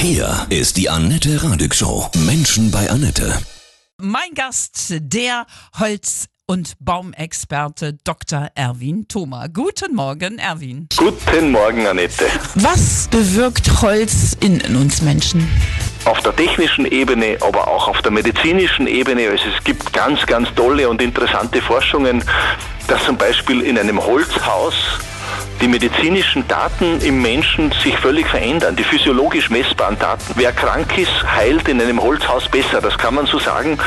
Hier ist die Annette Radig Show. Menschen bei Annette. Mein Gast, der Holz- und Baumexperte Dr. Erwin Thoma. Guten Morgen, Erwin. Guten Morgen, Annette. Was bewirkt Holz in, in uns Menschen? Auf der technischen Ebene, aber auch auf der medizinischen Ebene. Also es gibt ganz, ganz tolle und interessante Forschungen, dass zum Beispiel in einem Holzhaus die medizinischen Daten im Menschen sich völlig verändern, die physiologisch messbaren Daten. Wer krank ist, heilt in einem Holzhaus besser. Das kann man so sagen.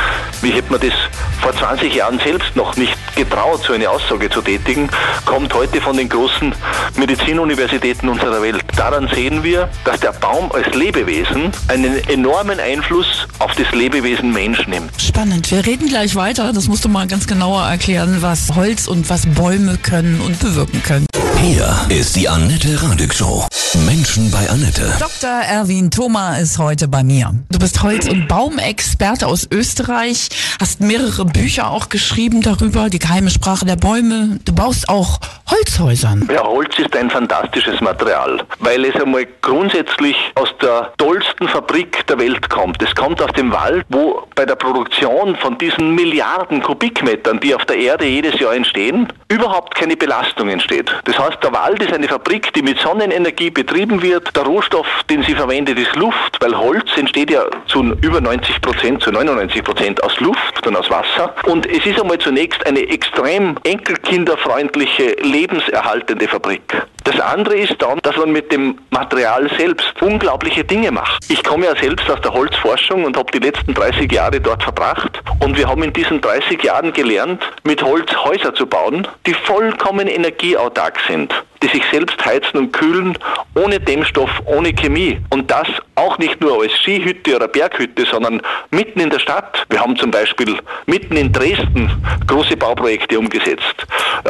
Wie hätte man das vor 20 Jahren selbst noch nicht getraut, so eine Aussage zu tätigen, kommt heute von den großen Medizinuniversitäten unserer Welt. Daran sehen wir, dass der Baum als Lebewesen einen enormen Einfluss auf das Lebewesen Mensch nimmt. Spannend. Wir reden gleich weiter. Das musst du mal ganz genauer erklären, was Holz und was Bäume können und bewirken können. Hier ist die Annette Radig Show. Menschen bei Annette. Dr. Erwin Thoma ist heute bei mir. Du bist Holz- und Baumexperte aus Österreich, hast mehrere Bücher auch geschrieben darüber, die geheime Sprache der Bäume. Du baust auch Holzhäusern. Ja, Holz ist ein fantastisches Material, weil es einmal grundsätzlich aus der tollsten Fabrik der Welt kommt. Es kommt aus dem Wald, wo bei der Produktion von diesen Milliarden Kubikmetern, die auf der Erde jedes Jahr entstehen, überhaupt keine Belastung entsteht. Das heißt, der Wald ist eine Fabrik, die mit Sonnenenergie betrieben wird. Der Rohstoff, den sie verwendet, ist Luft, weil Holz entsteht ja zu über 90 Prozent, zu 99 Prozent aus Luft und aus Wasser. Und es ist einmal zunächst eine extrem enkelkinderfreundliche, lebenserhaltende Fabrik. Das andere ist dann, dass man mit dem Material selbst unglaubliche Dinge macht. Ich komme ja selbst aus der Holzforschung und habe die letzten 30 Jahre dort verbracht. Und wir haben in diesen 30 Jahren gelernt, mit Holz Häuser zu bauen, die vollkommen energieautark sind die sich selbst heizen und kühlen, ohne Dämmstoff, ohne Chemie. Und das auch nicht nur als Skihütte oder Berghütte, sondern mitten in der Stadt. Wir haben zum Beispiel mitten in Dresden große Bauprojekte umgesetzt.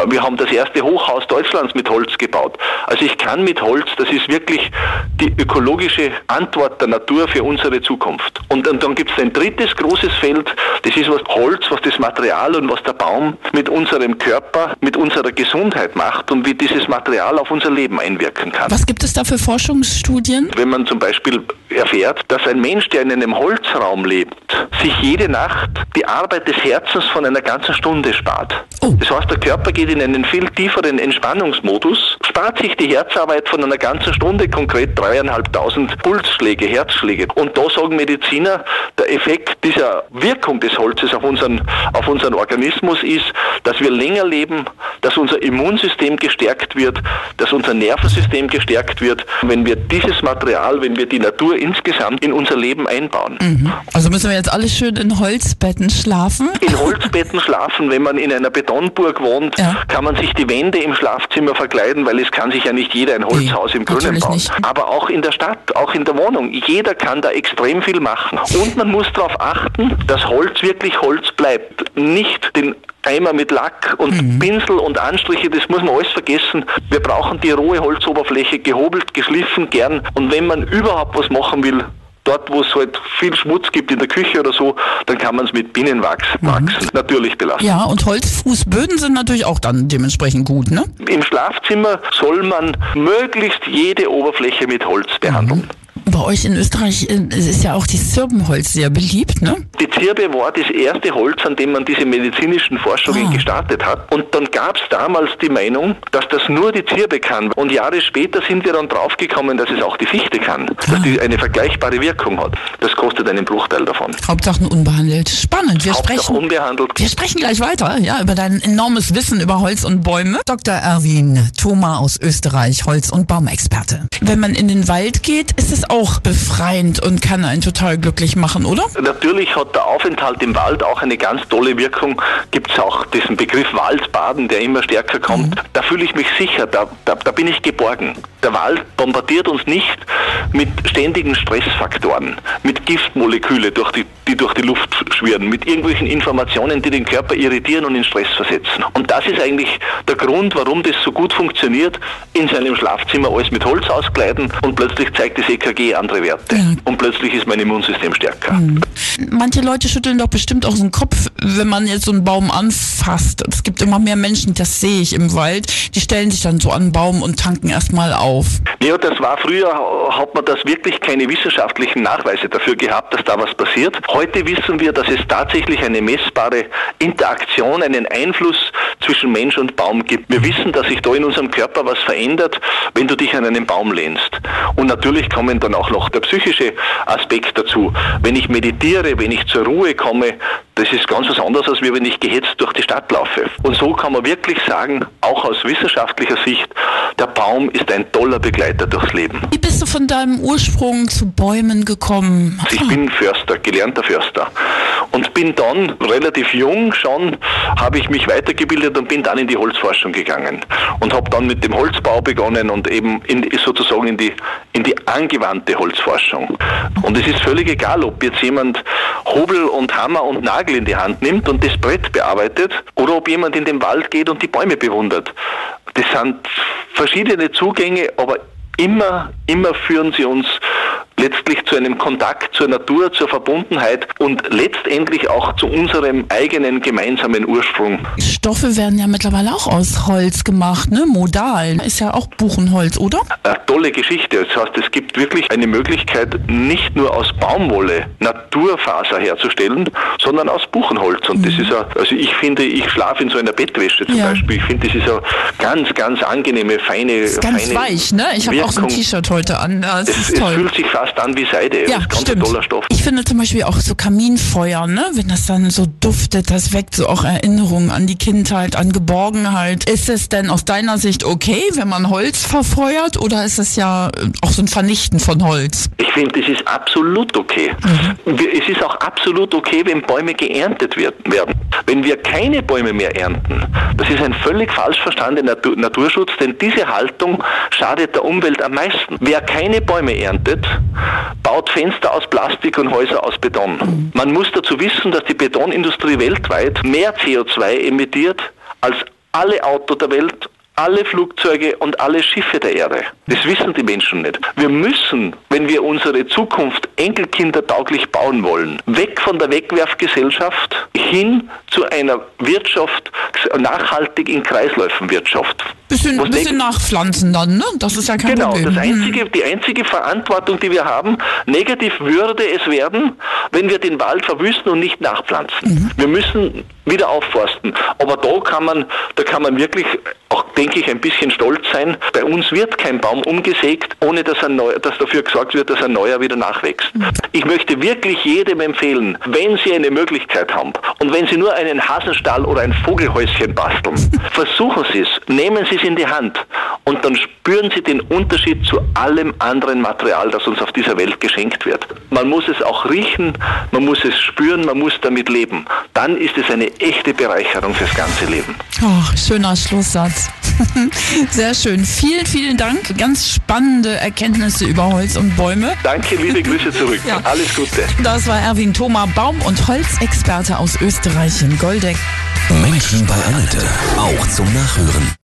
Wir haben das erste Hochhaus Deutschlands mit Holz gebaut. Also ich kann mit Holz, das ist wirklich die ökologische Antwort der Natur für unsere Zukunft. Und, und dann gibt es ein drittes großes Feld, das ist was Holz, was das Material und was der Baum mit unserem Körper, mit unserer Gesundheit macht und wie dieses Material real auf unser Leben einwirken kann. Was gibt es da für Forschungsstudien? Wenn man zum Beispiel erfährt, dass ein Mensch, der in einem Holzraum lebt, sich jede Nacht die Arbeit des Herzens von einer ganzen Stunde spart. Oh. Das heißt, der Körper geht in einen viel tieferen Entspannungsmodus, spart sich die Herzarbeit von einer ganzen Stunde, konkret dreieinhalbtausend Pulsschläge, Herzschläge. Und da sagen Mediziner, der Effekt dieser Wirkung des Holzes auf unseren, auf unseren Organismus ist, dass wir länger leben, dass unser Immunsystem gestärkt wird, dass unser Nervensystem gestärkt wird, wenn wir dieses Material, wenn wir die Natur insgesamt in unser Leben einbauen. Mhm. Also müssen wir jetzt alle schön in Holzbetten schlafen? In Holzbetten schlafen, wenn man in einer Betonburg wohnt, ja. kann man sich die Wände im Schlafzimmer verkleiden, weil es kann sich ja nicht jeder ein Holzhaus nee, im Grünen bauen. Nicht. Aber auch in der Stadt, auch in der Wohnung, jeder kann da extrem viel machen. Und man muss darauf achten, dass Holz wirklich Holz bleibt. Nicht den Eimer mit Lack und mhm. Pinsel und Anstriche, das muss man alles vergessen. Wir brauchen die rohe Holzoberfläche gehobelt, geschliffen, gern. Und wenn man überhaupt was machen will, dort, wo es halt viel Schmutz gibt in der Küche oder so, dann kann man es mit Binnenwachs mhm. natürlich belassen. Ja, und Holzfußböden sind natürlich auch dann dementsprechend gut, ne? Im Schlafzimmer soll man möglichst jede Oberfläche mit Holz behandeln. Mhm. Bei euch in Österreich ist ja auch die Zirbenholz sehr beliebt, ne? Die Zirbe war das erste Holz, an dem man diese medizinischen Forschungen ah. gestartet hat. Und dann gab es damals die Meinung, dass das nur die Zirbe kann. Und Jahre später sind wir dann draufgekommen, dass es auch die Fichte kann. Ah. Dass die eine vergleichbare Wirkung hat. Das kostet einen Bruchteil davon. Hauptsache unbehandelt. Spannend. Wir Hauptsache sprechen, unbehandelt. Wir sprechen gleich weiter, ja, über dein enormes Wissen über Holz und Bäume. Dr. Erwin Thoma aus Österreich, Holz- und Baumexperte. Wenn man in den Wald geht, ist es auch befreiend und kann einen total glücklich machen, oder? Natürlich hat der Aufenthalt im Wald auch eine ganz tolle Wirkung. Gibt es auch diesen Begriff Waldbaden, der immer stärker kommt. Mhm. Da fühle ich mich sicher, da, da, da bin ich geborgen. Der Wald bombardiert uns nicht mit ständigen Stressfaktoren, mit Giftmoleküle, durch die, die durch die Luft schwirren, mit irgendwelchen Informationen, die den Körper irritieren und in Stress versetzen. Und das ist eigentlich der Grund, warum das so gut funktioniert, in seinem Schlafzimmer alles mit Holz auskleiden und plötzlich zeigt das EKG andere Werte. Ja. Und plötzlich ist mein Immunsystem stärker. Mhm. Manche Leute schütteln doch bestimmt auch so den Kopf, wenn man jetzt so einen Baum anfasst, es gibt immer mehr Menschen, das sehe ich im Wald, die stellen sich dann so an einen Baum und tanken erstmal auf. Ja, das war früher, hat man das wirklich keine wissenschaftlichen Nachweise dafür gehabt, dass da was passiert. Heute wissen wir, dass es tatsächlich eine messbare Interaktion, einen Einfluss zwischen Mensch und Baum gibt. Wir wissen, dass sich da in unserem Körper was verändert, wenn du dich an einen Baum lehnst. Und natürlich kommen dann auch noch der psychische Aspekt dazu. Wenn ich meditiere, wenn ich zur Ruhe komme, das ist ganz was anderes, als wenn ich gehetzt durch die Stadt laufe. Und so kann man wirklich sagen, auch aus wissenschaftlicher Sicht, der Baum ist ein toller Begleiter durchs Leben. Wie bist du von deinem Ursprung zu Bäumen gekommen? Ich bin Förster, gelernter Förster. Und bin dann relativ jung schon, habe ich mich weitergebildet und bin dann in die Holzforschung gegangen. Und habe dann mit dem Holzbau begonnen und eben in, sozusagen in die, in die angewandte Holzforschung. Und es ist völlig egal, ob jetzt jemand Hobel und Hammer und Nagel in die Hand nimmt und das Brett bearbeitet oder ob jemand in den Wald geht und die Bäume bewundert. Das sind verschiedene Zugänge, aber immer, immer führen sie uns letztlich zu einem Kontakt zur Natur, zur Verbundenheit und letztendlich auch zu unserem eigenen gemeinsamen Ursprung. Stoffe werden ja mittlerweile auch aus Holz gemacht, ne? Modal ist ja auch Buchenholz, oder? Eine tolle Geschichte. Das heißt, es gibt wirklich eine Möglichkeit, nicht nur aus Baumwolle Naturfaser herzustellen, sondern aus Buchenholz. Und mhm. das ist ja, also ich finde, ich schlafe in so einer Bettwäsche zum ja. Beispiel. Ich finde, das ist ja ganz, ganz angenehme, feine, ist ganz feine weich, ne? Ich habe auch so ein T-Shirt heute an. Es, es fühlt sich fast fast an wie Seide. Ja, das ist ganz stimmt. toller Stoff. Ich finde zum Beispiel auch so Kaminfeuer, ne? wenn das dann so duftet, das weckt so auch Erinnerungen an die Kindheit, an Geborgenheit. Ist es denn aus deiner Sicht okay, wenn man Holz verfeuert oder ist es ja auch so ein Vernichten von Holz? Ich finde, es ist absolut okay. Mhm. Es ist auch absolut okay, wenn Bäume geerntet werden. Wenn wir keine Bäume mehr ernten, das ist ein völlig falsch verstandener Naturschutz, denn diese Haltung schadet der Umwelt am meisten. Wer keine Bäume erntet, baut Fenster aus Plastik und Häuser aus Beton. Man muss dazu wissen, dass die Betonindustrie weltweit mehr CO2 emittiert als alle Autos der Welt alle Flugzeuge und alle Schiffe der Erde. Das wissen die Menschen nicht. Wir müssen, wenn wir unsere Zukunft enkelkindertauglich bauen wollen, weg von der Wegwerfgesellschaft hin zu einer Wirtschaft, nachhaltig in Kreisläufen Wirtschaft. Bisschen, bisschen nachpflanzen dann, ne? Das ist ja kein genau, Problem. Genau, einzige, die einzige Verantwortung, die wir haben, negativ würde es werden, wenn wir den Wald verwüsten und nicht nachpflanzen. Mhm. Wir müssen wieder aufforsten. Aber da kann man, da kann man wirklich auch, denke ich, ein bisschen stolz sein. Bei uns wird kein Baum umgesägt, ohne dass, ein neuer, dass dafür gesorgt wird, dass ein neuer wieder nachwächst. Mhm. Ich möchte wirklich jedem empfehlen, wenn Sie eine Möglichkeit haben und wenn Sie nur einen Hasenstall oder ein Vogelhäuschen basteln, versuchen Sie es, nehmen Sie es in die Hand und dann spüren Sie den Unterschied zu allem anderen Material, das uns auf dieser Welt geschenkt wird. Man muss es auch riechen, man muss es spüren, man muss damit leben. Dann ist es eine echte Bereicherung fürs ganze Leben. Oh, schöner Schlusssatz. Sehr schön. Vielen, vielen Dank. Ganz spannende Erkenntnisse über Holz und Bäume. Danke, liebe Grüße zurück. ja. Alles Gute. Das war Erwin Thoma, Baum- und Holzexperte aus Österreich in Goldeck. Menschen bei Annette. Auch zum Nachhören.